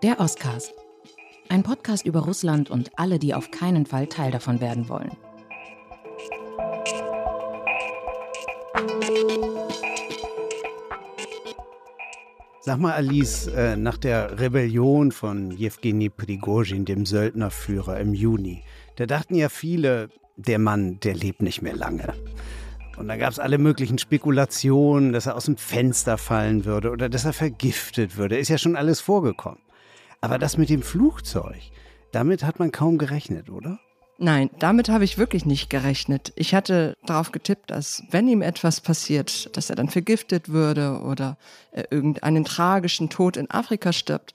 Der Oscars. Ein Podcast über Russland und alle, die auf keinen Fall Teil davon werden wollen. Sag mal, Alice, äh, nach der Rebellion von Jewgeni Prigozhin, dem Söldnerführer im Juni, da dachten ja viele, der Mann, der lebt nicht mehr lange. Und da gab es alle möglichen Spekulationen, dass er aus dem Fenster fallen würde oder dass er vergiftet würde. Ist ja schon alles vorgekommen. Aber das mit dem Flugzeug, damit hat man kaum gerechnet, oder? Nein, damit habe ich wirklich nicht gerechnet. Ich hatte darauf getippt, dass wenn ihm etwas passiert, dass er dann vergiftet würde oder er irgendeinen tragischen Tod in Afrika stirbt.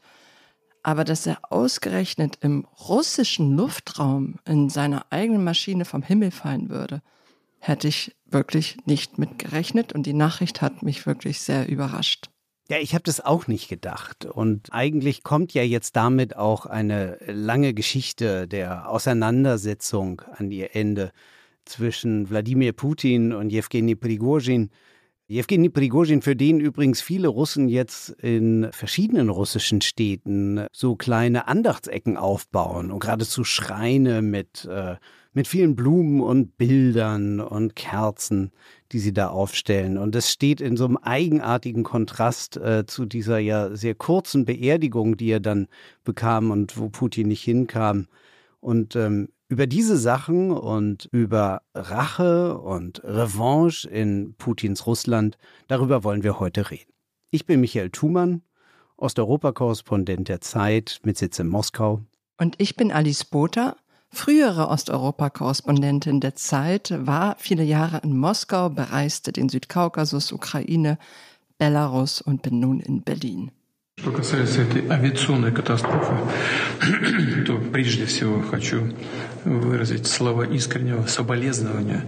Aber dass er ausgerechnet im russischen Luftraum in seiner eigenen Maschine vom Himmel fallen würde, hätte ich wirklich nicht mit gerechnet und die Nachricht hat mich wirklich sehr überrascht. Ja, ich habe das auch nicht gedacht. Und eigentlich kommt ja jetzt damit auch eine lange Geschichte der Auseinandersetzung an ihr Ende zwischen Wladimir Putin und Jewgeni Prigozhin. Jewgeni Prigozhin, für den übrigens viele Russen jetzt in verschiedenen russischen Städten so kleine Andachtsecken aufbauen und geradezu Schreine mit, äh, mit vielen Blumen und Bildern und Kerzen, die sie da aufstellen. Und das steht in so einem eigenartigen Kontrast äh, zu dieser ja sehr kurzen Beerdigung, die er dann bekam und wo Putin nicht hinkam. Und ähm, über diese Sachen und über Rache und Revanche in Putins Russland, darüber wollen wir heute reden. Ich bin Michael Thumann, Osteuropa-Korrespondent der Zeit mit Sitz in Moskau. Und ich bin Alice Botha, frühere Osteuropa-Korrespondentin der Zeit, war viele Jahre in Moskau, bereiste den Südkaukasus, Ukraine, Belarus und bin nun in Berlin. Что касается этой авиационной катастрофы, то прежде всего хочу выразить слова искреннего соболезнования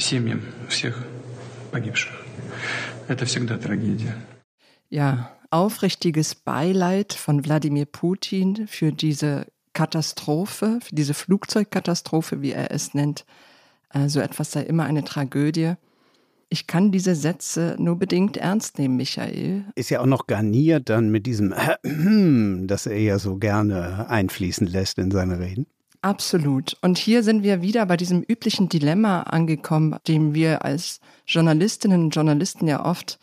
семьям всех погибших. Это всегда трагедия. Ja, aufrichtiges Beileid von Wladimir Putin für diese Katastrophe, für diese Flugzeugkatastrophe, wie er es nennt. So also etwas sei immer eine Tragödie. Ich kann diese Sätze nur bedingt ernst nehmen, Michael. Ist ja auch noch garniert dann mit diesem, das er ja so gerne einfließen lässt in seine Reden. Absolut. Und hier sind wir wieder bei diesem üblichen Dilemma angekommen, dem wir als Journalistinnen und Journalisten ja oft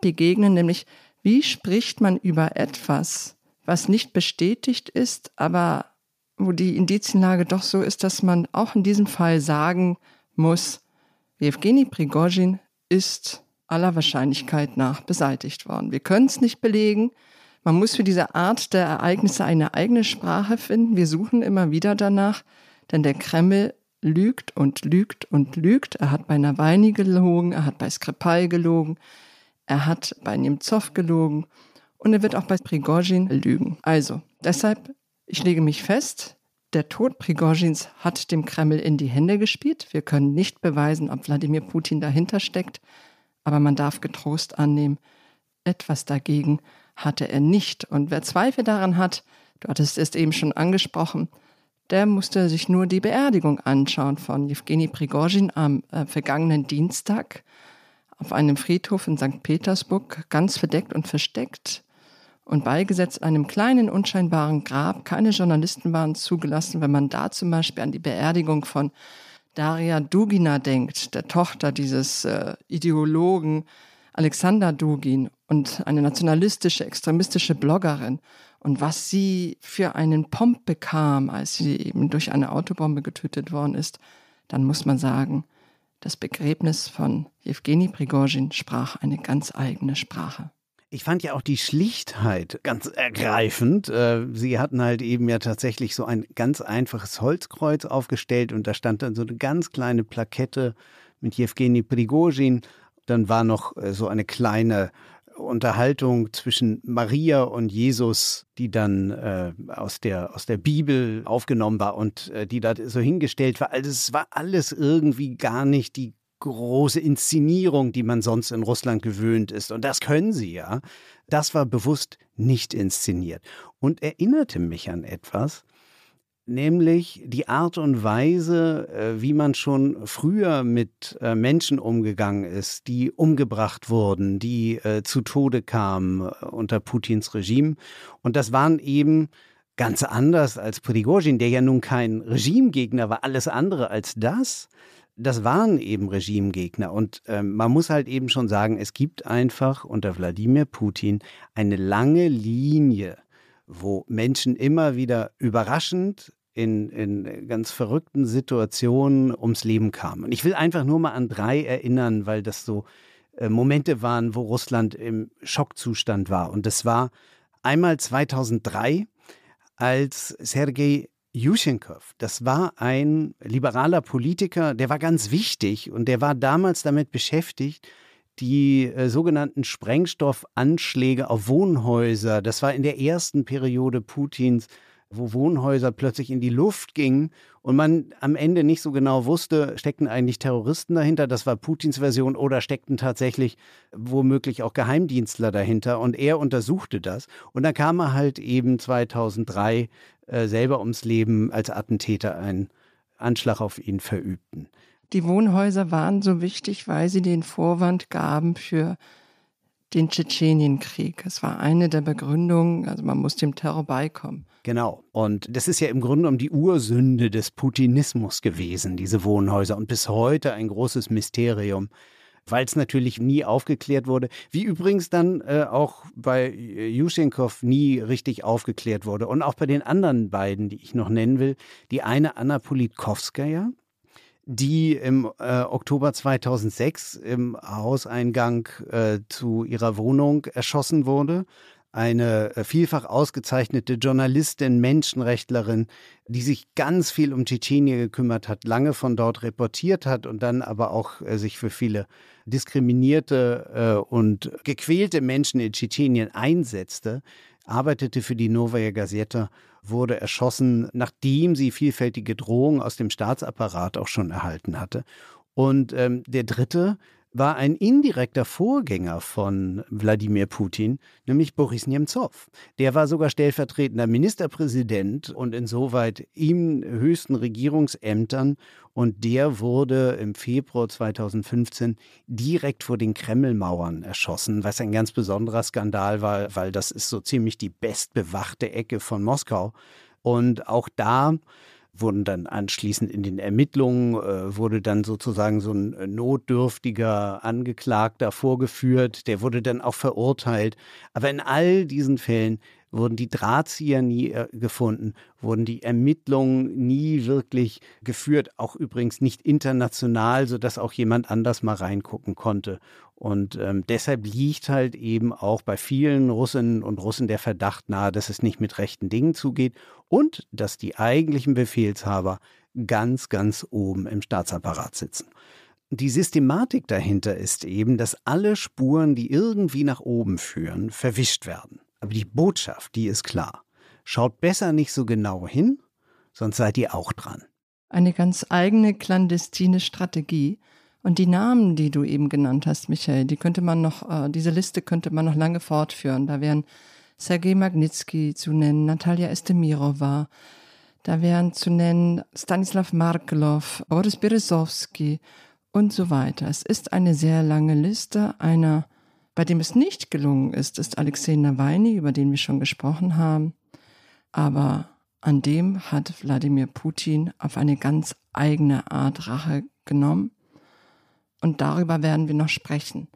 begegnen, nämlich wie spricht man über etwas, was nicht bestätigt ist, aber wo die Indizienlage doch so ist, dass man auch in diesem Fall sagen muss, Evgeny Prigozhin ist aller Wahrscheinlichkeit nach beseitigt worden. Wir können es nicht belegen. Man muss für diese Art der Ereignisse eine eigene Sprache finden. Wir suchen immer wieder danach, denn der Kreml lügt und lügt und lügt. Er hat bei Nawalny gelogen, er hat bei Skripal gelogen, er hat bei Nemtsov gelogen und er wird auch bei Prigozhin lügen. Also, deshalb, ich lege mich fest, der Tod Prigozhins hat dem Kreml in die Hände gespielt. Wir können nicht beweisen, ob Wladimir Putin dahinter steckt, aber man darf getrost annehmen, etwas dagegen hatte er nicht. Und wer Zweifel daran hat, du hattest es eben schon angesprochen, der musste sich nur die Beerdigung anschauen von Jewgeni Prigozhin am äh, vergangenen Dienstag auf einem Friedhof in St. Petersburg, ganz verdeckt und versteckt und beigesetzt einem kleinen, unscheinbaren Grab. Keine Journalisten waren zugelassen, wenn man da zum Beispiel an die Beerdigung von Daria Dugina denkt, der Tochter dieses äh, Ideologen Alexander Dugin und eine nationalistische, extremistische Bloggerin und was sie für einen Pomp bekam, als sie eben durch eine Autobombe getötet worden ist, dann muss man sagen, das Begräbnis von Jewgeni Prigozhin sprach eine ganz eigene Sprache. Ich fand ja auch die Schlichtheit ganz ergreifend. Äh, sie hatten halt eben ja tatsächlich so ein ganz einfaches Holzkreuz aufgestellt und da stand dann so eine ganz kleine Plakette mit Jewgeni Prigozhin. Dann war noch äh, so eine kleine Unterhaltung zwischen Maria und Jesus, die dann äh, aus, der, aus der Bibel aufgenommen war und äh, die da so hingestellt war. Also es war alles irgendwie gar nicht die große Inszenierung, die man sonst in Russland gewöhnt ist. Und das können sie ja. Das war bewusst nicht inszeniert und erinnerte mich an etwas. nämlich die Art und Weise, äh, wie man schon früher mit äh, Menschen umgegangen ist, die umgebracht wurden, die äh, zu Tode kamen unter Putins Regime. Und das waren eben ganz anders als Prigozhin, der ja nun kein Regimegegner war, alles andere als das. Das waren eben Regimegegner. Und äh, man muss halt eben schon sagen, es gibt einfach unter Wladimir Putin eine lange Linie wo Menschen immer wieder überraschend in, in ganz verrückten Situationen ums Leben kamen. Und ich will einfach nur mal an drei erinnern, weil das so äh, Momente waren, wo Russland im Schockzustand war. Und das war einmal 2003, als Sergei Yushchenkov, das war ein liberaler Politiker, der war ganz wichtig und der war damals damit beschäftigt, die äh, sogenannten Sprengstoffanschläge auf Wohnhäuser, das war in der ersten Periode Putins, wo Wohnhäuser plötzlich in die Luft gingen und man am Ende nicht so genau wusste, steckten eigentlich Terroristen dahinter, das war Putins Version, oder steckten tatsächlich womöglich auch Geheimdienstler dahinter und er untersuchte das und dann kam er halt eben 2003 äh, selber ums Leben, als Attentäter einen Anschlag auf ihn verübten. Die Wohnhäuser waren so wichtig, weil sie den Vorwand gaben für den Tschetschenienkrieg. Es war eine der Begründungen, also man muss dem Terror beikommen. Genau. Und das ist ja im Grunde um die Ursünde des Putinismus gewesen, diese Wohnhäuser. Und bis heute ein großes Mysterium, weil es natürlich nie aufgeklärt wurde. Wie übrigens dann äh, auch bei Yushchenkov nie richtig aufgeklärt wurde. Und auch bei den anderen beiden, die ich noch nennen will. Die eine Anna Politkovskaya, die im äh, Oktober 2006 im Hauseingang äh, zu ihrer Wohnung erschossen wurde. Eine äh, vielfach ausgezeichnete Journalistin, Menschenrechtlerin, die sich ganz viel um Tschetschenien gekümmert hat, lange von dort reportiert hat und dann aber auch äh, sich für viele diskriminierte äh, und gequälte Menschen in Tschetschenien einsetzte, arbeitete für die Novaya Gazeta wurde erschossen, nachdem sie vielfältige Drohungen aus dem Staatsapparat auch schon erhalten hatte. Und ähm, der dritte war ein indirekter Vorgänger von Wladimir Putin, nämlich Boris Nemtsov. Der war sogar stellvertretender Ministerpräsident und insoweit ihm höchsten Regierungsämtern und der wurde im Februar 2015 direkt vor den Kremlmauern erschossen, was ein ganz besonderer Skandal war, weil das ist so ziemlich die bestbewachte Ecke von Moskau. Und auch da wurden dann anschließend in den Ermittlungen, äh, wurde dann sozusagen so ein äh, notdürftiger Angeklagter vorgeführt, der wurde dann auch verurteilt. Aber in all diesen Fällen wurden die Drahtzieher nie äh, gefunden, wurden die Ermittlungen nie wirklich geführt, auch übrigens nicht international, sodass auch jemand anders mal reingucken konnte. Und ähm, deshalb liegt halt eben auch bei vielen Russinnen und Russen der Verdacht nahe, dass es nicht mit rechten Dingen zugeht und dass die eigentlichen Befehlshaber ganz, ganz oben im Staatsapparat sitzen. Die Systematik dahinter ist eben, dass alle Spuren, die irgendwie nach oben führen, verwischt werden. Aber die Botschaft, die ist klar. Schaut besser nicht so genau hin, sonst seid ihr auch dran. Eine ganz eigene clandestine Strategie. Und die Namen, die du eben genannt hast, Michael, die könnte man noch, äh, diese Liste könnte man noch lange fortführen. Da wären Sergei Magnitsky zu nennen, Natalia Estemirova, da wären zu nennen Stanislav Markelov, Boris Berezowski und so weiter. Es ist eine sehr lange Liste einer bei dem es nicht gelungen ist, ist Alexei Nawalny, über den wir schon gesprochen haben. Aber an dem hat Wladimir Putin auf eine ganz eigene Art Rache genommen. Und darüber werden wir noch sprechen.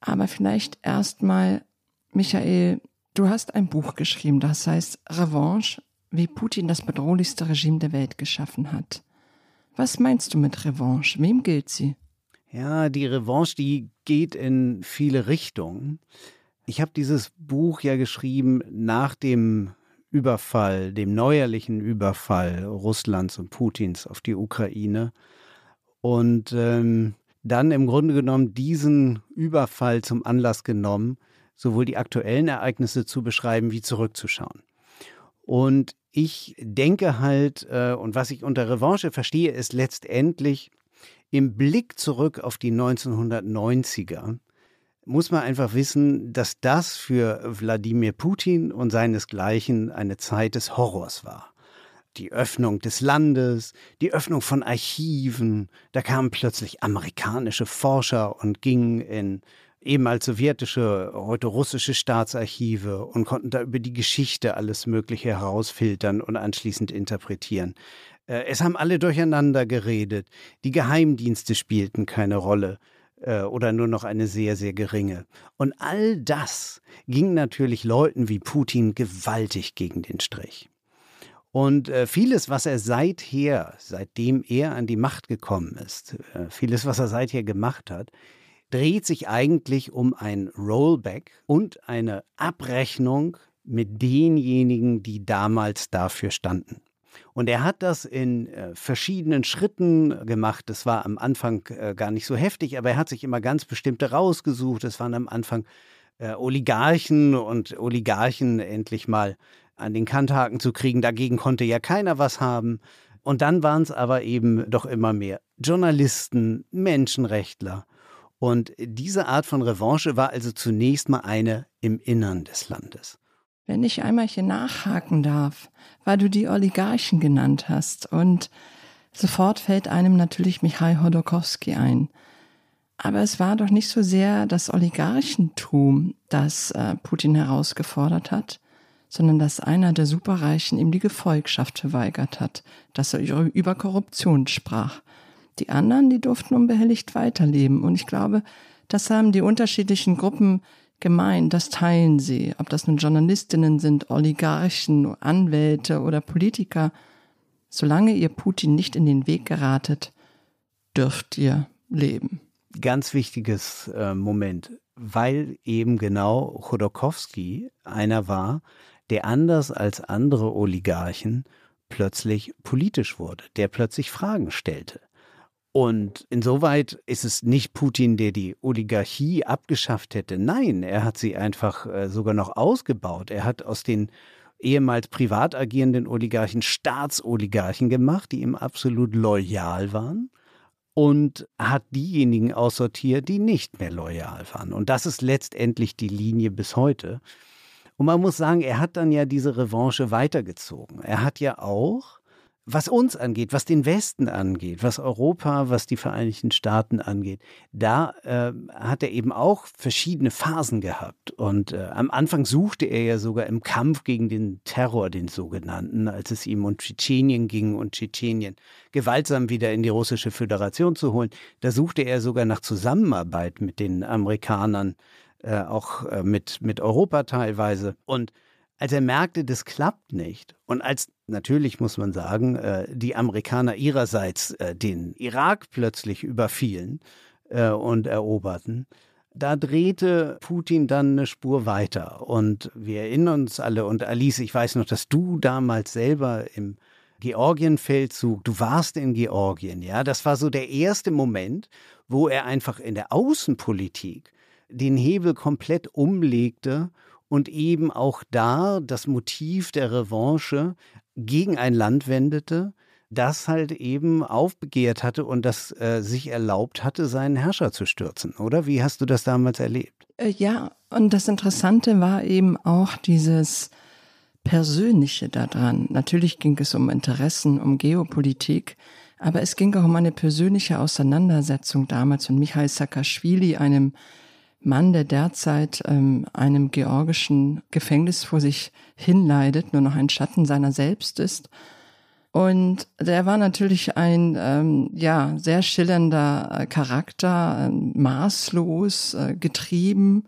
Aber vielleicht erstmal, Michael, du hast ein Buch geschrieben, das heißt Revanche, wie Putin das bedrohlichste Regime der Welt geschaffen hat. Was meinst du mit Revanche? Wem gilt sie? Ja, die Revanche, die geht in viele Richtungen. Ich habe dieses Buch ja geschrieben nach dem Überfall, dem neuerlichen Überfall Russlands und Putins auf die Ukraine. Und ähm, dann im Grunde genommen diesen Überfall zum Anlass genommen, sowohl die aktuellen Ereignisse zu beschreiben wie zurückzuschauen. Und ich denke halt, äh, und was ich unter Revanche verstehe, ist letztendlich im Blick zurück auf die 1990er muss man einfach wissen, dass das für Wladimir Putin und seinesgleichen eine Zeit des Horrors war. Die Öffnung des Landes, die Öffnung von Archiven. Da kamen plötzlich amerikanische Forscher und gingen in ehemals sowjetische, heute russische Staatsarchive und konnten da über die Geschichte alles Mögliche herausfiltern und anschließend interpretieren. Äh, es haben alle durcheinander geredet. Die Geheimdienste spielten keine Rolle äh, oder nur noch eine sehr, sehr geringe. Und all das ging natürlich Leuten wie Putin gewaltig gegen den Strich. Und äh, vieles, was er seither, seitdem er an die Macht gekommen ist, äh, vieles, was er seither gemacht hat, dreht sich eigentlich um ein Rollback und eine Abrechnung mit denjenigen, die damals dafür standen. Und er hat das in äh, verschiedenen Schritten gemacht. Das war am Anfang äh, gar nicht so heftig, aber er hat sich immer ganz bestimmte rausgesucht. Es waren am Anfang äh, Oligarchen und Oligarchen endlich mal an den Kanthaken zu kriegen. Dagegen konnte ja keiner was haben. Und dann waren es aber eben doch immer mehr Journalisten, Menschenrechtler. Und diese Art von Revanche war also zunächst mal eine im Innern des Landes. Wenn ich einmal hier nachhaken darf, weil du die Oligarchen genannt hast und sofort fällt einem natürlich Michail Hodorkowski ein. Aber es war doch nicht so sehr das Oligarchentum, das äh, Putin herausgefordert hat, sondern dass einer der Superreichen ihm die Gefolgschaft verweigert hat, dass er über Korruption sprach. Die anderen, die durften unbehelligt weiterleben. Und ich glaube, das haben die unterschiedlichen Gruppen gemeint, das teilen sie. Ob das nun Journalistinnen sind, Oligarchen, Anwälte oder Politiker. Solange ihr Putin nicht in den Weg geratet, dürft ihr leben ganz wichtiges äh, Moment, weil eben genau Chodorkowski einer war, der anders als andere Oligarchen plötzlich politisch wurde, der plötzlich Fragen stellte. Und insoweit ist es nicht Putin, der die Oligarchie abgeschafft hätte. Nein, er hat sie einfach äh, sogar noch ausgebaut. Er hat aus den ehemals privat agierenden Oligarchen Staatsoligarchen gemacht, die ihm absolut loyal waren und hat diejenigen aussortiert, die nicht mehr loyal waren. Und das ist letztendlich die Linie bis heute. Und man muss sagen, er hat dann ja diese Revanche weitergezogen. Er hat ja auch was uns angeht, was den Westen angeht, was Europa, was die Vereinigten Staaten angeht, da äh, hat er eben auch verschiedene Phasen gehabt. Und äh, am Anfang suchte er ja sogar im Kampf gegen den Terror, den sogenannten, als es ihm um Tschetschenien ging und Tschetschenien gewaltsam wieder in die russische Föderation zu holen. Da suchte er sogar nach Zusammenarbeit mit den Amerikanern, äh, auch äh, mit, mit Europa teilweise. Und als er merkte, das klappt nicht und als natürlich muss man sagen, äh, die Amerikaner ihrerseits äh, den Irak plötzlich überfielen äh, und eroberten, da drehte Putin dann eine Spur weiter. Und wir erinnern uns alle, und Alice, ich weiß noch, dass du damals selber im Georgienfeldzug, du warst in Georgien, ja, das war so der erste Moment, wo er einfach in der Außenpolitik den Hebel komplett umlegte und eben auch da das Motiv der Revanche gegen ein Land wendete, das halt eben aufbegehrt hatte und das äh, sich erlaubt hatte, seinen Herrscher zu stürzen, oder? Wie hast du das damals erlebt? Äh, ja, und das Interessante war eben auch dieses Persönliche daran. Natürlich ging es um Interessen, um Geopolitik, aber es ging auch um eine persönliche Auseinandersetzung damals und Michail Saakashvili, einem Mann, der derzeit ähm, einem georgischen Gefängnis vor sich hinleidet, nur noch ein Schatten seiner selbst ist. Und der war natürlich ein ähm, ja sehr schillernder äh, Charakter, äh, maßlos äh, getrieben,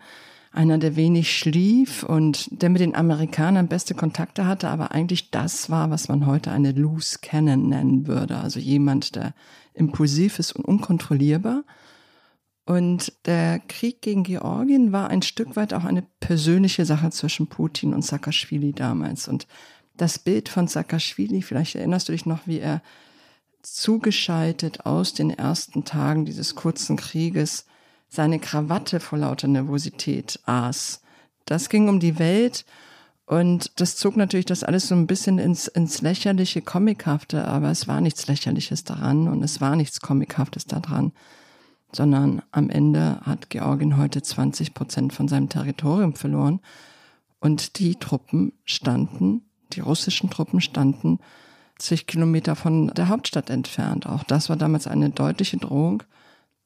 einer, der wenig schlief und der mit den Amerikanern beste Kontakte hatte, aber eigentlich das war, was man heute eine Loose Cannon nennen würde. Also jemand, der impulsiv ist und unkontrollierbar. Und der Krieg gegen Georgien war ein Stück weit auch eine persönliche Sache zwischen Putin und Saakashvili damals. Und das Bild von Saakashvili, vielleicht erinnerst du dich noch, wie er zugeschaltet aus den ersten Tagen dieses kurzen Krieges seine Krawatte vor lauter Nervosität aß. Das ging um die Welt und das zog natürlich das alles so ein bisschen ins, ins lächerliche, Comichafte, aber es war nichts Lächerliches daran und es war nichts Comichaftes daran sondern am Ende hat Georgien heute 20 Prozent von seinem Territorium verloren. Und die Truppen standen, die russischen Truppen standen zig Kilometer von der Hauptstadt entfernt. Auch das war damals eine deutliche Drohung,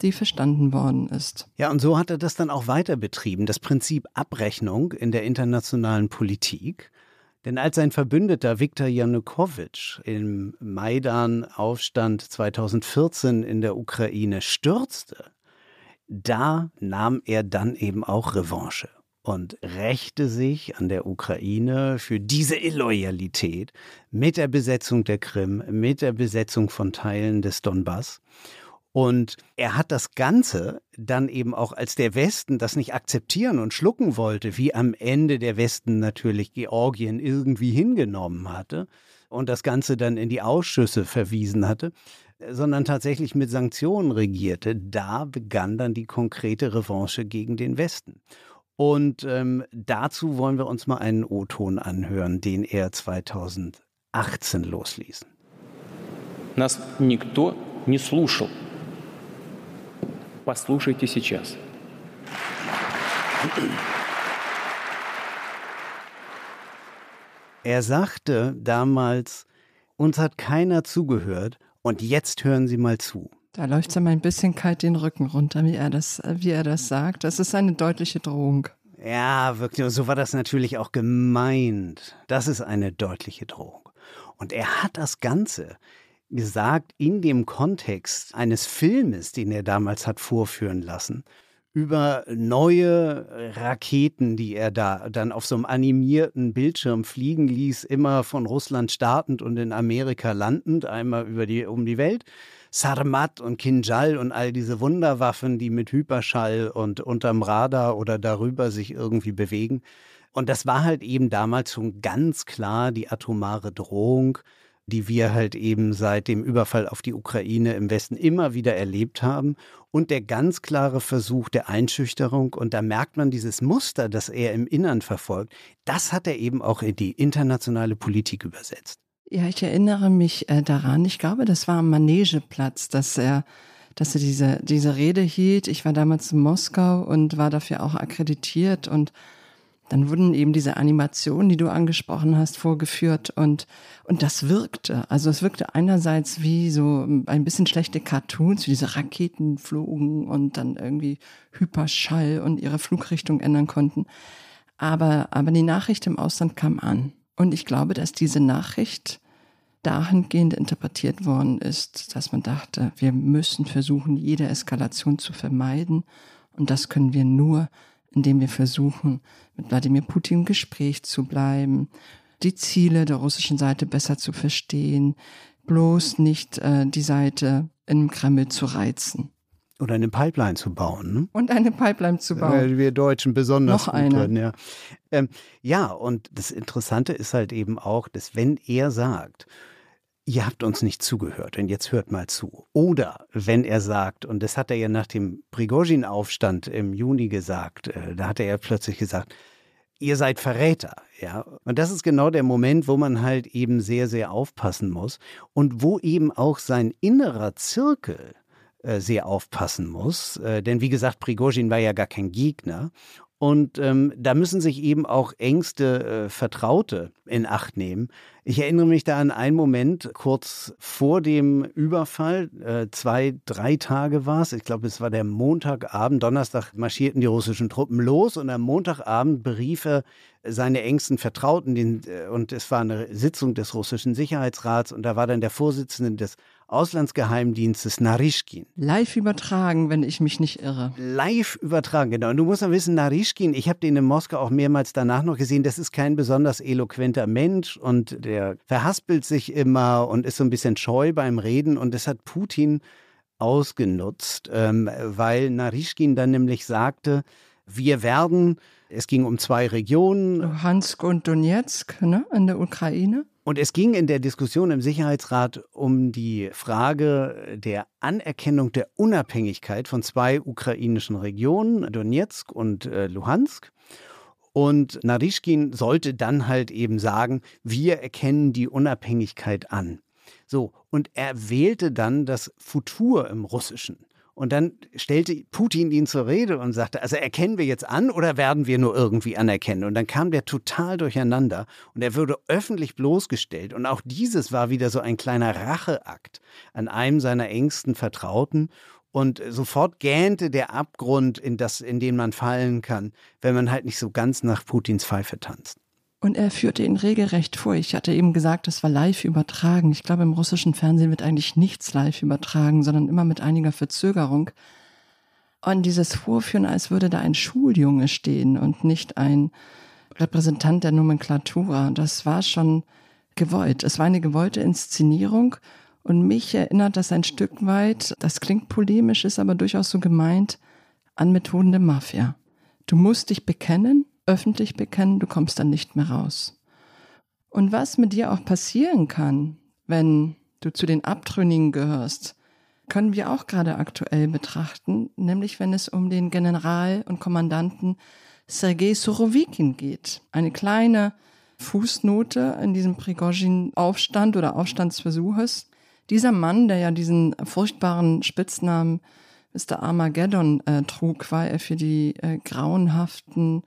die verstanden worden ist. Ja, und so hat er das dann auch weiter betrieben, das Prinzip Abrechnung in der internationalen Politik. Denn als sein Verbündeter Viktor Janukowitsch im Maidan-Aufstand 2014 in der Ukraine stürzte, da nahm er dann eben auch Revanche und rächte sich an der Ukraine für diese Illoyalität mit der Besetzung der Krim, mit der Besetzung von Teilen des Donbass. Und er hat das Ganze dann eben auch, als der Westen das nicht akzeptieren und schlucken wollte, wie am Ende der Westen natürlich Georgien irgendwie hingenommen hatte und das Ganze dann in die Ausschüsse verwiesen hatte, sondern tatsächlich mit Sanktionen regierte, da begann dann die konkrete Revanche gegen den Westen. Und ähm, dazu wollen wir uns mal einen O-Ton anhören, den er 2018 losließ. Нас никто не слушал. Послушайте сейчас. Er sagte damals, uns hat keiner zugehört und jetzt hören Sie mal zu. Da läuft es ihm ein bisschen kalt den Rücken runter, wie er das, wie er das sagt. Das ist eine deutliche Drohung. Ja, wirklich. Und so war das natürlich auch gemeint. Das ist eine deutliche Drohung. Und er hat das Ganze gesagt in dem Kontext eines Filmes, den er damals hat vorführen lassen, über neue Raketen, die er da dann auf so einem animierten Bildschirm fliegen ließ, immer von Russland startend und in Amerika landend, einmal über die, um die Welt. Sarmat und Kinjal und all diese Wunderwaffen, die mit Hyperschall und unterm Radar oder darüber sich irgendwie bewegen. Und das war halt eben damals schon ganz klar die atomare Drohung, die wir halt eben seit dem Überfall auf die Ukraine im Westen immer wieder erlebt haben. Und der ganz klare Versuch der Einschüchterung. Und da merkt man dieses Muster, das er im Innern verfolgt, das hat er eben auch in die internationale Politik übersetzt. Ja, ich erinnere mich äh, daran. Ich glaube, das war am Manegeplatz, dass er, dass er diese, diese Rede hielt. Ich war damals in Moskau und war dafür auch akkreditiert und dann wurden eben diese Animationen, die du angesprochen hast, vorgeführt und, und das wirkte. Also es wirkte einerseits wie so ein bisschen schlechte Cartoons, wie diese Raketen flogen und dann irgendwie Hyperschall und ihre Flugrichtung ändern konnten. Aber, aber die Nachricht im Ausland kam an. Und ich glaube, dass diese Nachricht dahingehend interpretiert worden ist, dass man dachte, wir müssen versuchen, jede Eskalation zu vermeiden. Und das können wir nur, indem wir versuchen, mit Wladimir Putin im Gespräch zu bleiben, die Ziele der russischen Seite besser zu verstehen, bloß nicht äh, die Seite im Kreml zu reizen. Oder eine Pipeline zu bauen. Ne? Und eine Pipeline zu bauen. Weil wir Deutschen besonders Noch gut eine. Drin, ja. Ähm, ja, und das Interessante ist halt eben auch, dass wenn er sagt, ihr habt uns nicht zugehört und jetzt hört mal zu. Oder wenn er sagt, und das hat er ja nach dem Prigozhin-Aufstand im Juni gesagt, äh, da hat er ja plötzlich gesagt, ihr seid Verräter, ja. Und das ist genau der Moment, wo man halt eben sehr, sehr aufpassen muss und wo eben auch sein innerer Zirkel äh, sehr aufpassen muss. Äh, denn wie gesagt, Prigozhin war ja gar kein Gegner. Und ähm, da müssen sich eben auch engste äh, Vertraute in Acht nehmen. Ich erinnere mich da an einen Moment kurz vor dem Überfall, äh, zwei, drei Tage war es. Ich glaube, es war der Montagabend. Donnerstag marschierten die russischen Truppen los und am Montagabend berief er seine engsten Vertrauten. Den, äh, und es war eine Sitzung des russischen Sicherheitsrats und da war dann der Vorsitzende des Auslandsgeheimdienstes Narischkin. Live übertragen, wenn ich mich nicht irre. Live übertragen, genau. Und du musst ja wissen, Narischkin, ich habe den in Moskau auch mehrmals danach noch gesehen, das ist kein besonders eloquenter Mensch und der verhaspelt sich immer und ist so ein bisschen scheu beim Reden und das hat Putin ausgenutzt, ähm, weil Narischkin dann nämlich sagte, wir werden, es ging um zwei Regionen. Luhansk und Donetsk ne, in der Ukraine. Und es ging in der Diskussion im Sicherheitsrat um die Frage der Anerkennung der Unabhängigkeit von zwei ukrainischen Regionen, Donetsk und äh, Luhansk. Und Narischkin sollte dann halt eben sagen, wir erkennen die Unabhängigkeit an. So, und er wählte dann das Futur im Russischen. Und dann stellte Putin ihn zur Rede und sagte, also erkennen wir jetzt an oder werden wir nur irgendwie anerkennen? Und dann kam der total durcheinander und er wurde öffentlich bloßgestellt. Und auch dieses war wieder so ein kleiner Racheakt an einem seiner engsten Vertrauten. Und sofort gähnte der Abgrund, in, das, in den man fallen kann, wenn man halt nicht so ganz nach Putins Pfeife tanzt. Und er führte ihn regelrecht vor. Ich hatte eben gesagt, das war live übertragen. Ich glaube, im russischen Fernsehen wird eigentlich nichts live übertragen, sondern immer mit einiger Verzögerung. Und dieses Vorführen, als würde da ein Schuljunge stehen und nicht ein Repräsentant der Nomenklatura, das war schon gewollt. Es war eine gewollte Inszenierung. Und mich erinnert das ein Stück weit, das klingt polemisch, ist aber durchaus so gemeint, an Methoden der Mafia. Du musst dich bekennen, öffentlich bekennen, du kommst dann nicht mehr raus. Und was mit dir auch passieren kann, wenn du zu den Abtrünnigen gehörst, können wir auch gerade aktuell betrachten, nämlich wenn es um den General und Kommandanten Sergei Surovikin geht. Eine kleine Fußnote in diesem Prigozhin-Aufstand oder Aufstandsversuches. Dieser Mann, der ja diesen furchtbaren Spitznamen Mr. Armageddon äh, trug, weil er für die äh, grauenhaften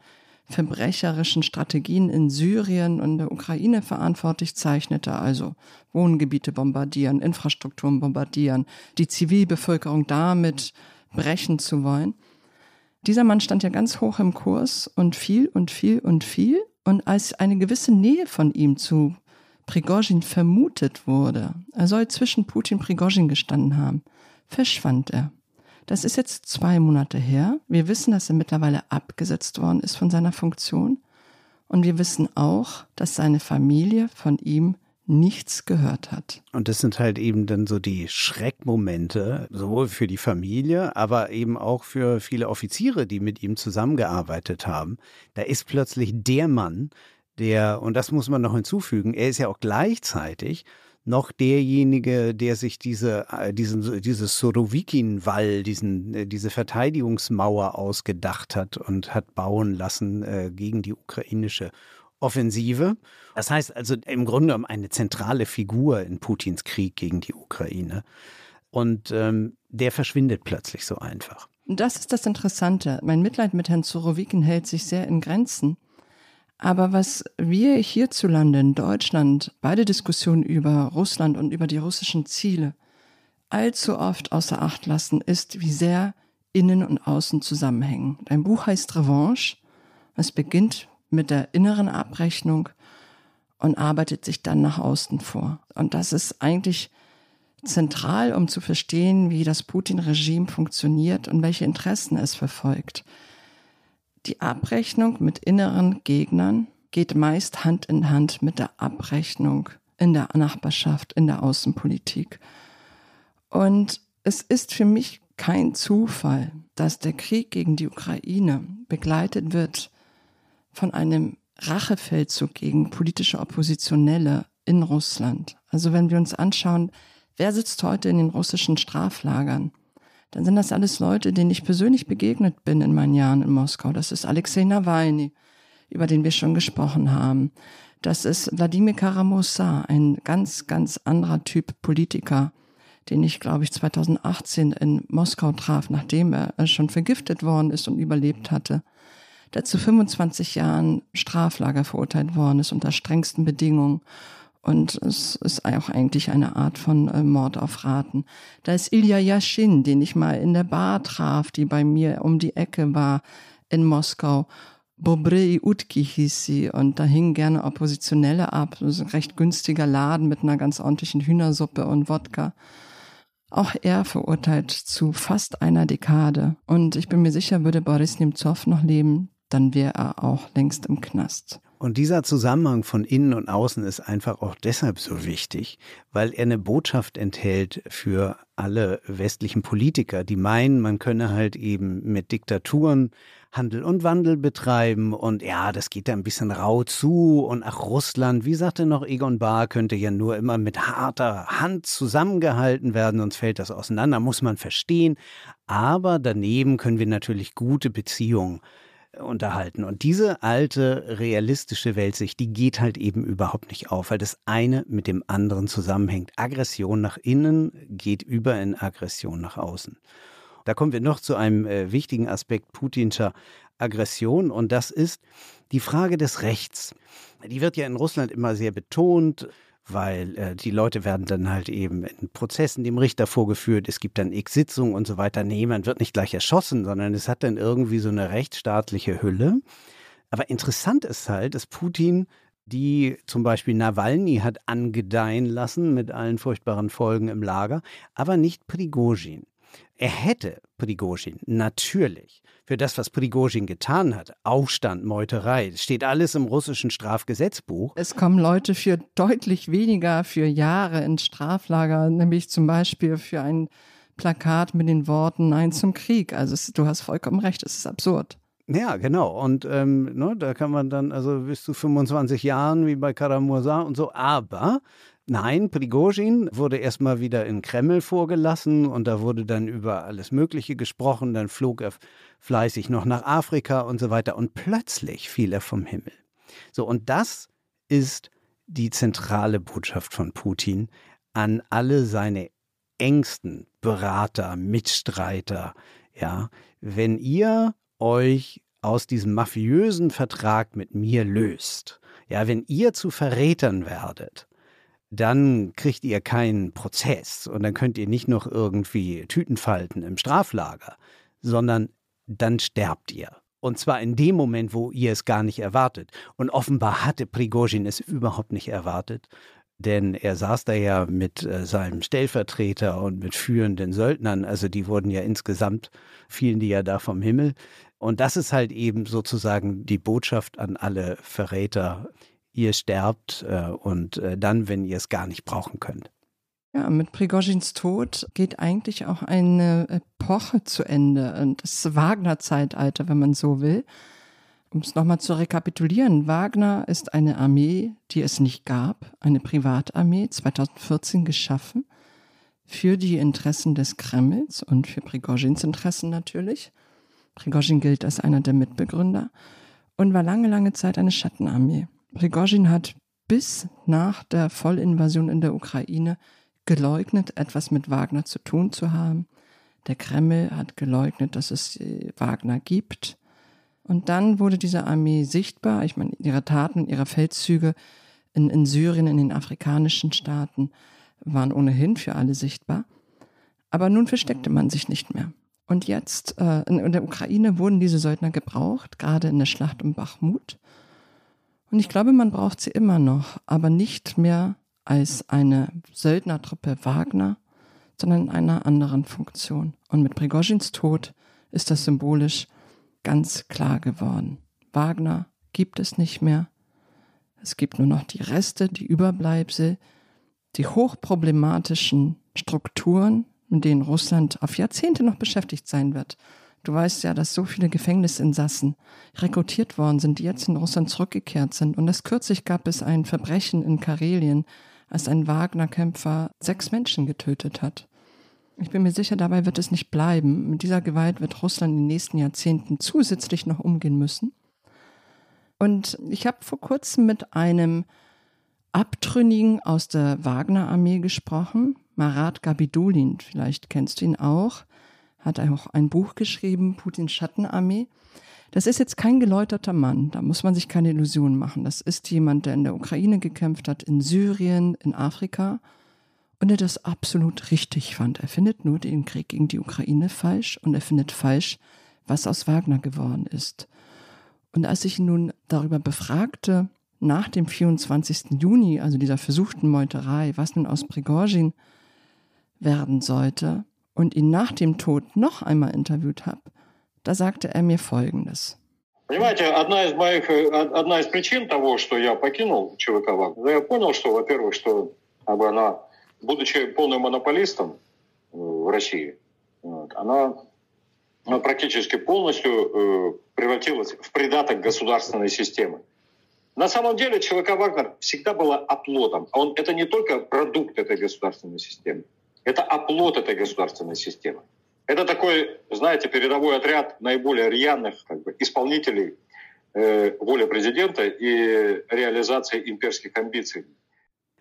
verbrecherischen Strategien in Syrien und der Ukraine verantwortlich zeichnete, also Wohngebiete bombardieren, Infrastrukturen bombardieren, die Zivilbevölkerung damit brechen zu wollen. Dieser Mann stand ja ganz hoch im Kurs und viel und viel und viel. Und als eine gewisse Nähe von ihm zu Prigozhin vermutet wurde, er soll zwischen Putin und Prigozhin gestanden haben, verschwand er. Das ist jetzt zwei Monate her. Wir wissen, dass er mittlerweile abgesetzt worden ist von seiner Funktion. Und wir wissen auch, dass seine Familie von ihm nichts gehört hat. Und das sind halt eben dann so die Schreckmomente, sowohl für die Familie, aber eben auch für viele Offiziere, die mit ihm zusammengearbeitet haben. Da ist plötzlich der Mann, der, und das muss man noch hinzufügen, er ist ja auch gleichzeitig noch derjenige, der sich diese, äh, diesen, dieses Sorowikin-Wall, äh, diese Verteidigungsmauer ausgedacht hat und hat bauen lassen äh, gegen die ukrainische Offensive. Das heißt also im Grunde genommen eine zentrale Figur in Putins Krieg gegen die Ukraine. Und ähm, der verschwindet plötzlich so einfach. Das ist das Interessante. Mein Mitleid mit Herrn Sorowikin hält sich sehr in Grenzen. Aber was wir hierzulande in Deutschland bei der Diskussion über Russland und über die russischen Ziele allzu oft außer Acht lassen, ist, wie sehr Innen und Außen zusammenhängen. Dein Buch heißt Revanche. Es beginnt mit der inneren Abrechnung und arbeitet sich dann nach außen vor. Und das ist eigentlich zentral, um zu verstehen, wie das Putin-Regime funktioniert und welche Interessen es verfolgt. Die Abrechnung mit inneren Gegnern geht meist Hand in Hand mit der Abrechnung in der Nachbarschaft, in der Außenpolitik. Und es ist für mich kein Zufall, dass der Krieg gegen die Ukraine begleitet wird von einem Rachefeldzug gegen politische Oppositionelle in Russland. Also wenn wir uns anschauen, wer sitzt heute in den russischen Straflagern? Dann sind das alles Leute, denen ich persönlich begegnet bin in meinen Jahren in Moskau. Das ist Alexei Nawalny, über den wir schon gesprochen haben. Das ist Wladimir Karamosa, ein ganz, ganz anderer Typ Politiker, den ich, glaube ich, 2018 in Moskau traf, nachdem er schon vergiftet worden ist und überlebt hatte. Der zu 25 Jahren Straflager verurteilt worden ist unter strengsten Bedingungen und es ist auch eigentlich eine Art von äh, Mord auf Raten. Da ist Ilya Yashin, den ich mal in der Bar traf, die bei mir um die Ecke war in Moskau. Bobrei Utki hieß sie und da hingen gerne Oppositionelle ab. Das ist ein recht günstiger Laden mit einer ganz ordentlichen Hühnersuppe und Wodka. Auch er verurteilt zu fast einer Dekade. Und ich bin mir sicher, würde Boris Nemtsov noch leben, dann wäre er auch längst im Knast. Und dieser Zusammenhang von innen und außen ist einfach auch deshalb so wichtig, weil er eine Botschaft enthält für alle westlichen Politiker, die meinen, man könne halt eben mit Diktaturen Handel und Wandel betreiben und ja, das geht da ein bisschen rau zu und ach, Russland, wie sagte noch Egon Bahr, könnte ja nur immer mit harter Hand zusammengehalten werden, sonst fällt das auseinander, muss man verstehen. Aber daneben können wir natürlich gute Beziehungen unterhalten. Und diese alte realistische Weltsicht, die geht halt eben überhaupt nicht auf, weil das eine mit dem anderen zusammenhängt. Aggression nach innen geht über in Aggression nach außen. Da kommen wir noch zu einem äh, wichtigen Aspekt putinscher Aggression und das ist die Frage des Rechts. Die wird ja in Russland immer sehr betont weil äh, die Leute werden dann halt eben in Prozessen dem Richter vorgeführt, es gibt dann x Sitzungen und so weiter. Nee, man wird nicht gleich erschossen, sondern es hat dann irgendwie so eine rechtsstaatliche Hülle. Aber interessant ist halt, dass Putin die zum Beispiel Nawalny hat angedeihen lassen mit allen furchtbaren Folgen im Lager, aber nicht Prigozhin. Er hätte Prigozhin natürlich für das, was Prigozhin getan hat, Aufstand, Meuterei, das steht alles im russischen Strafgesetzbuch. Es kommen Leute für deutlich weniger für Jahre ins Straflager, nämlich zum Beispiel für ein Plakat mit den Worten Nein zum Krieg. Also es, du hast vollkommen recht, es ist absurd. Ja, genau. Und ähm, ne, da kann man dann also bis zu 25 Jahren wie bei Karamursa und so. Aber Nein, Prigozhin wurde erstmal wieder in Kreml vorgelassen und da wurde dann über alles Mögliche gesprochen. Dann flog er fleißig noch nach Afrika und so weiter und plötzlich fiel er vom Himmel. So, und das ist die zentrale Botschaft von Putin an alle seine engsten Berater, Mitstreiter. Ja, wenn ihr euch aus diesem mafiösen Vertrag mit mir löst, ja, wenn ihr zu Verrätern werdet, dann kriegt ihr keinen Prozess und dann könnt ihr nicht noch irgendwie Tüten falten im Straflager, sondern dann sterbt ihr. Und zwar in dem Moment, wo ihr es gar nicht erwartet. Und offenbar hatte Prigozhin es überhaupt nicht erwartet, denn er saß da ja mit äh, seinem Stellvertreter und mit führenden Söldnern, also die wurden ja insgesamt, fielen die ja da vom Himmel. Und das ist halt eben sozusagen die Botschaft an alle Verräter, ihr sterbt äh, und äh, dann, wenn ihr es gar nicht brauchen könnt. Ja, mit Prigozhins Tod geht eigentlich auch eine Epoche zu Ende. Das Wagner-Zeitalter, wenn man so will. Um es nochmal zu rekapitulieren, Wagner ist eine Armee, die es nicht gab, eine Privatarmee, 2014 geschaffen, für die Interessen des Kremls und für Prigozhins Interessen natürlich. Prigozhin gilt als einer der Mitbegründer und war lange, lange Zeit eine Schattenarmee. Prigozhin hat bis nach der Vollinvasion in der Ukraine geleugnet, etwas mit Wagner zu tun zu haben. Der Kreml hat geleugnet, dass es äh, Wagner gibt. Und dann wurde diese Armee sichtbar. Ich meine, ihre Taten, ihre Feldzüge in, in Syrien, in den afrikanischen Staaten waren ohnehin für alle sichtbar. Aber nun versteckte man sich nicht mehr. Und jetzt äh, in, in der Ukraine wurden diese Söldner gebraucht, gerade in der Schlacht um Bachmut. Und ich glaube, man braucht sie immer noch, aber nicht mehr als eine Söldnertruppe Wagner, sondern in einer anderen Funktion. Und mit Prigozhins Tod ist das symbolisch ganz klar geworden. Wagner gibt es nicht mehr. Es gibt nur noch die Reste, die Überbleibsel, die hochproblematischen Strukturen, mit denen Russland auf Jahrzehnte noch beschäftigt sein wird. Du weißt ja, dass so viele Gefängnisinsassen rekrutiert worden sind, die jetzt in Russland zurückgekehrt sind. Und erst kürzlich gab es ein Verbrechen in Karelien, als ein Wagner-Kämpfer sechs Menschen getötet hat. Ich bin mir sicher, dabei wird es nicht bleiben. Mit dieser Gewalt wird Russland in den nächsten Jahrzehnten zusätzlich noch umgehen müssen. Und ich habe vor kurzem mit einem Abtrünnigen aus der Wagner-Armee gesprochen, Marat Gabidulin, vielleicht kennst du ihn auch hat auch ein Buch geschrieben, Putins Schattenarmee. Das ist jetzt kein geläuterter Mann, da muss man sich keine Illusionen machen. Das ist jemand, der in der Ukraine gekämpft hat, in Syrien, in Afrika und der das absolut richtig fand. Er findet nur den Krieg gegen die Ukraine falsch und er findet falsch, was aus Wagner geworden ist. Und als ich ihn nun darüber befragte, nach dem 24. Juni, also dieser versuchten Meuterei, was nun aus Prigozhin werden sollte, und ihn nach dem Tod noch einmal interviewt habe, da sagte er mir Folgendes. Понимаете, одна из моих, одна из причин того, что я покинул ЧВК Вагнер, я понял, что, во-первых, что она, будучи полным монополистом в России, она, она практически полностью э, превратилась в придаток государственной системы. На самом деле ЧВК Вагнер всегда была оплотом. Он, это не только продукт этой государственной системы. Это оплот этой государственной системы. Это такой, знаете, передовой отряд наиболее рьяных как бы, исполнителей э, воли президента и реализации имперских амбиций.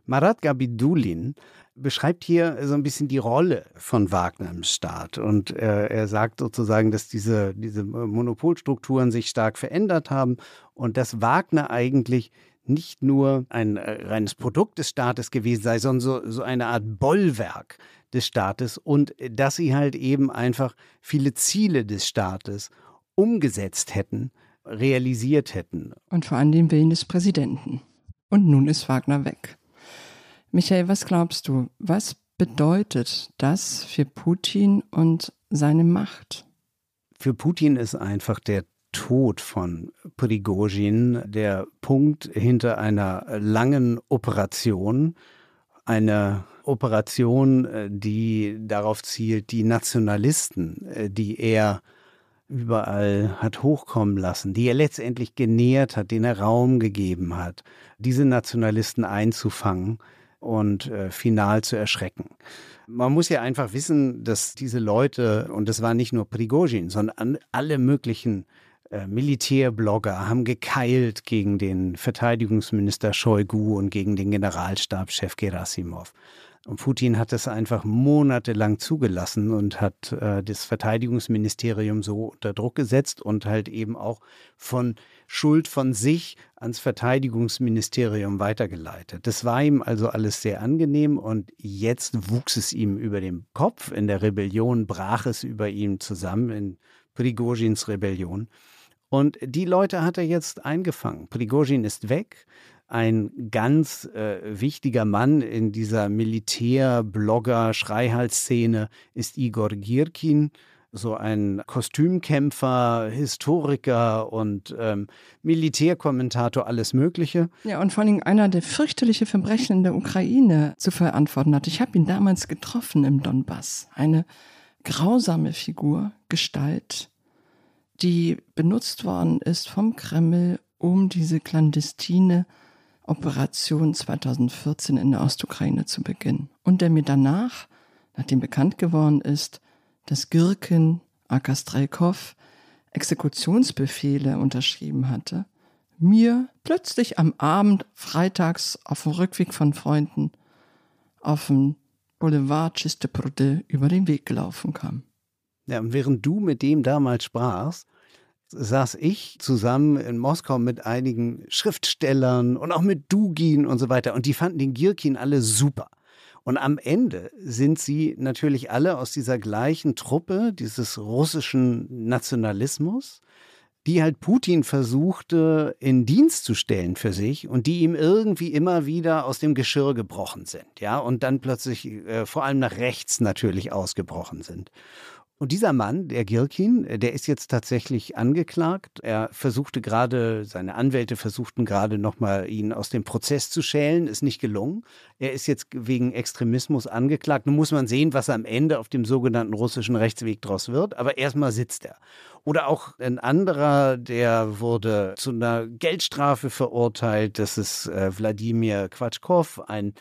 Marat Gabidulin beschreibt hier so ein bisschen die Rolle von Wagner im Staat. Und er, er sagt sozusagen, dass diese, diese Monopolstrukturen sich stark verändert haben und dass Wagner eigentlich nicht nur ein äh, reines Produkt des Staates gewesen sei, sondern so, so eine Art Bollwerk des Staates und dass sie halt eben einfach viele Ziele des Staates umgesetzt hätten, realisiert hätten. Und vor allem den Willen des Präsidenten. Und nun ist Wagner weg. Michael, was glaubst du, was bedeutet das für Putin und seine Macht? Für Putin ist einfach der Tod von Prigozhin der Punkt hinter einer langen Operation, eine Operation, äh, die darauf zielt, die Nationalisten, äh, die er überall hat hochkommen lassen, die er letztendlich genährt hat, denen er Raum gegeben hat, diese Nationalisten einzufangen und äh, final zu erschrecken. Man muss ja einfach wissen, dass diese Leute, und das war nicht nur Prigozhin, sondern alle möglichen äh, Militärblogger haben gekeilt gegen den Verteidigungsminister Shoigu und gegen den Generalstabschef Gerasimov. Und Putin hat das einfach monatelang zugelassen und hat äh, das Verteidigungsministerium so unter Druck gesetzt und halt eben auch von Schuld von sich ans Verteidigungsministerium weitergeleitet. Das war ihm also alles sehr angenehm und jetzt wuchs es ihm über dem Kopf. In der Rebellion brach es über ihm zusammen, in Prigozhins Rebellion. Und die Leute hat er jetzt eingefangen. Prigozhin ist weg. Ein ganz äh, wichtiger Mann in dieser Militär-Blogger-Schreihals-Szene ist Igor Girkin, so ein Kostümkämpfer, Historiker und ähm, Militärkommentator, alles Mögliche. Ja, und vor allem einer, der fürchterliche Verbrechen in der Ukraine zu verantworten hat. Ich habe ihn damals getroffen im Donbass. Eine grausame Figur, Gestalt, die benutzt worden ist vom Kreml, um diese clandestine Operation 2014 in der Ostukraine zu beginnen. Und der mir danach, nachdem bekannt geworden ist, dass Girkin Akastrelkov Exekutionsbefehle unterschrieben hatte, mir plötzlich am Abend freitags auf dem Rückweg von Freunden auf dem Boulevard Chisteprude über den Weg gelaufen kam. Ja, und während du mit dem damals sprachst, saß ich zusammen in Moskau mit einigen Schriftstellern und auch mit Dugin und so weiter. Und die fanden den Girkin alle super. Und am Ende sind sie natürlich alle aus dieser gleichen Truppe, dieses russischen Nationalismus, die halt Putin versuchte in Dienst zu stellen für sich und die ihm irgendwie immer wieder aus dem Geschirr gebrochen sind, ja, und dann plötzlich äh, vor allem nach rechts natürlich ausgebrochen sind. Und dieser Mann, der Gilkin, äh, der ist jetzt tatsächlich angeklagt. Er versuchte gerade, seine Anwälte versuchten gerade nochmal, ihn aus dem Prozess zu schälen, ist nicht gelungen. Er ist jetzt wegen Extremismus angeklagt. Nun muss man sehen, was am Ende auf dem sogenannten russischen Rechtsweg draus wird. Aber erstmal sitzt er. Oder auch ein anderer, der wurde zu einer Geldstrafe verurteilt. Das ist äh, Wladimir Quatschkow, ein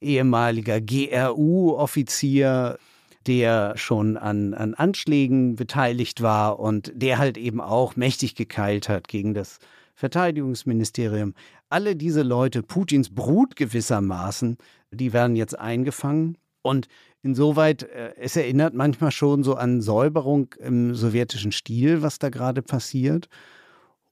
ehemaliger GRU-Offizier der schon an, an Anschlägen beteiligt war und der halt eben auch mächtig gekeilt hat gegen das Verteidigungsministerium. Alle diese Leute, Putins Brut gewissermaßen, die werden jetzt eingefangen. Und insoweit, äh, es erinnert manchmal schon so an Säuberung im sowjetischen Stil, was da gerade passiert.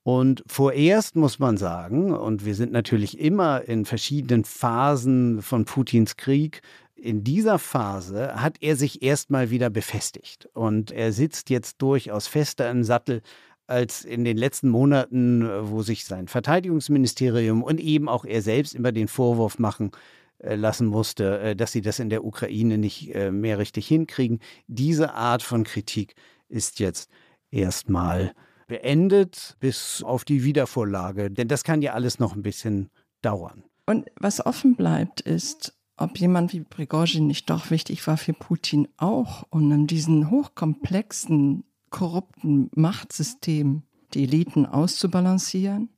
Und vorerst muss man sagen, und wir sind natürlich immer in verschiedenen Phasen von Putins Krieg, in dieser Phase hat er sich erstmal wieder befestigt und er sitzt jetzt durchaus fester im Sattel als in den letzten Monaten, wo sich sein Verteidigungsministerium und eben auch er selbst immer den Vorwurf machen äh, lassen musste, äh, dass sie das in der Ukraine nicht äh, mehr richtig hinkriegen. Diese Art von Kritik ist jetzt erstmal beendet bis auf die Wiedervorlage, denn das kann ja alles noch ein bisschen dauern. Und was offen bleibt, ist, ob jemand wie Prigozhin nicht doch wichtig war für Putin auch und in diesen hochkomplexen, korrupten Machtsystem die Eliten auszubalancieren,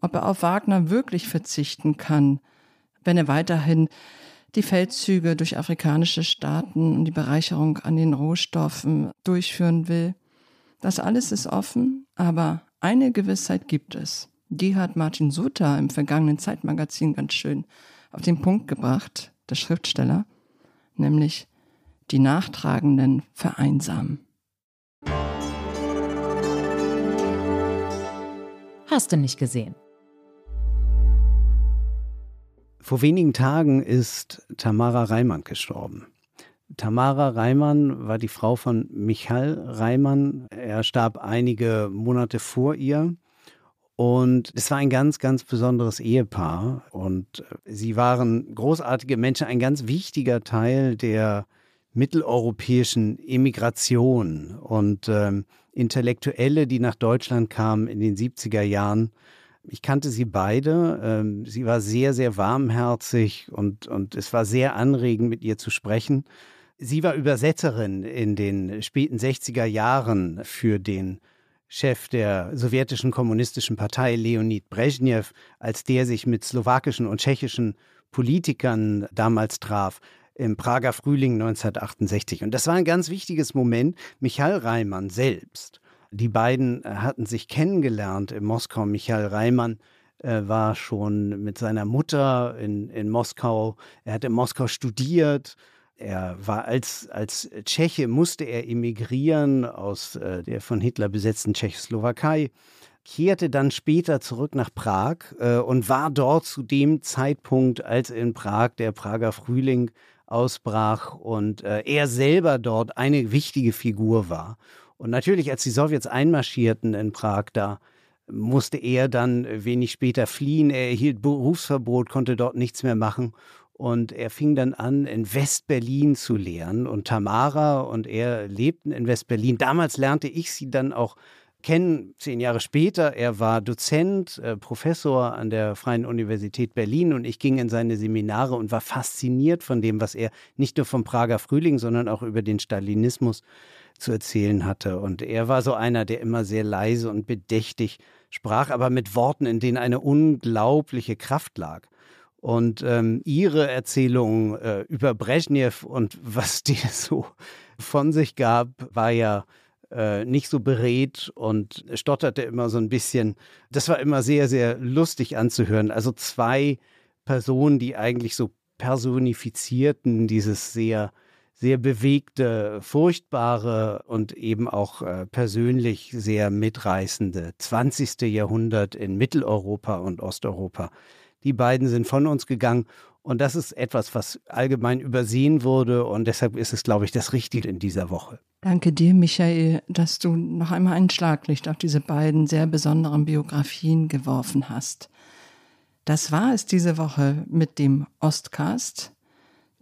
ob er auf Wagner wirklich verzichten kann, wenn er weiterhin die Feldzüge durch afrikanische Staaten und die Bereicherung an den Rohstoffen durchführen will. Das alles ist offen, aber eine Gewissheit gibt es. Die hat Martin Sutter im vergangenen Zeitmagazin ganz schön auf den Punkt gebracht, der Schriftsteller. nämlich die Nachtragenden vereinsamen. Hast du nicht gesehen? Vor wenigen Tagen ist Tamara Reimann gestorben. Tamara Reimann war die Frau von Michael Reimann. Er starb einige Monate vor ihr. Und es war ein ganz, ganz besonderes Ehepaar. Und sie waren großartige Menschen, ein ganz wichtiger Teil der mitteleuropäischen Emigration und ähm, Intellektuelle, die nach Deutschland kamen in den 70er Jahren. Ich kannte sie beide. Ähm, sie war sehr, sehr warmherzig und, und es war sehr anregend, mit ihr zu sprechen. Sie war Übersetzerin in den späten 60er Jahren für den Chef der sowjetischen kommunistischen Partei Leonid Brezhnev, als der sich mit slowakischen und tschechischen Politikern damals traf im Prager Frühling 1968. Und das war ein ganz wichtiges Moment. Michael Reimann selbst, die beiden hatten sich kennengelernt in Moskau. Michael Reimann äh, war schon mit seiner Mutter in, in Moskau. Er hat in Moskau studiert er war als, als Tscheche, musste er emigrieren aus äh, der von Hitler besetzten Tschechoslowakei, kehrte dann später zurück nach Prag äh, und war dort zu dem Zeitpunkt, als in Prag der Prager Frühling ausbrach und äh, er selber dort eine wichtige Figur war. Und natürlich, als die Sowjets einmarschierten in Prag, da musste er dann wenig später fliehen. Er erhielt Berufsverbot, konnte dort nichts mehr machen. Und er fing dann an, in West-Berlin zu lehren. Und Tamara und er lebten in West-Berlin. Damals lernte ich sie dann auch kennen, zehn Jahre später. Er war Dozent, äh, Professor an der Freien Universität Berlin und ich ging in seine Seminare und war fasziniert von dem, was er nicht nur vom Prager Frühling, sondern auch über den Stalinismus zu erzählen hatte. Und er war so einer, der immer sehr leise und bedächtig sprach, aber mit Worten, in denen eine unglaubliche Kraft lag. Und ähm, ihre Erzählung äh, über Brezhnev und was die so von sich gab, war ja äh, nicht so beredt und stotterte immer so ein bisschen. Das war immer sehr, sehr lustig anzuhören. Also zwei Personen, die eigentlich so personifizierten dieses sehr, sehr bewegte, furchtbare und eben auch äh, persönlich sehr mitreißende 20. Jahrhundert in Mitteleuropa und Osteuropa. Die beiden sind von uns gegangen. Und das ist etwas, was allgemein übersehen wurde. Und deshalb ist es, glaube ich, das Richtige in dieser Woche. Danke dir, Michael, dass du noch einmal ein Schlaglicht auf diese beiden sehr besonderen Biografien geworfen hast. Das war es diese Woche mit dem Ostcast.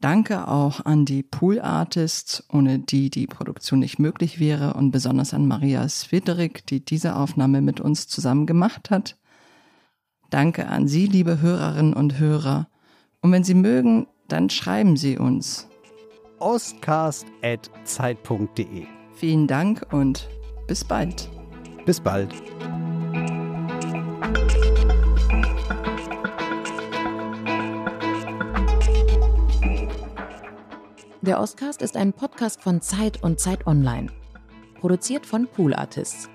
Danke auch an die Pool Artists, ohne die die Produktion nicht möglich wäre und besonders an Maria Svederik, die diese Aufnahme mit uns zusammen gemacht hat. Danke an Sie, liebe Hörerinnen und Hörer. Und wenn Sie mögen, dann schreiben Sie uns. ostcast.zeit.de Vielen Dank und bis bald. Bis bald. Der Ostcast ist ein Podcast von Zeit und Zeit Online. Produziert von Pool Artists.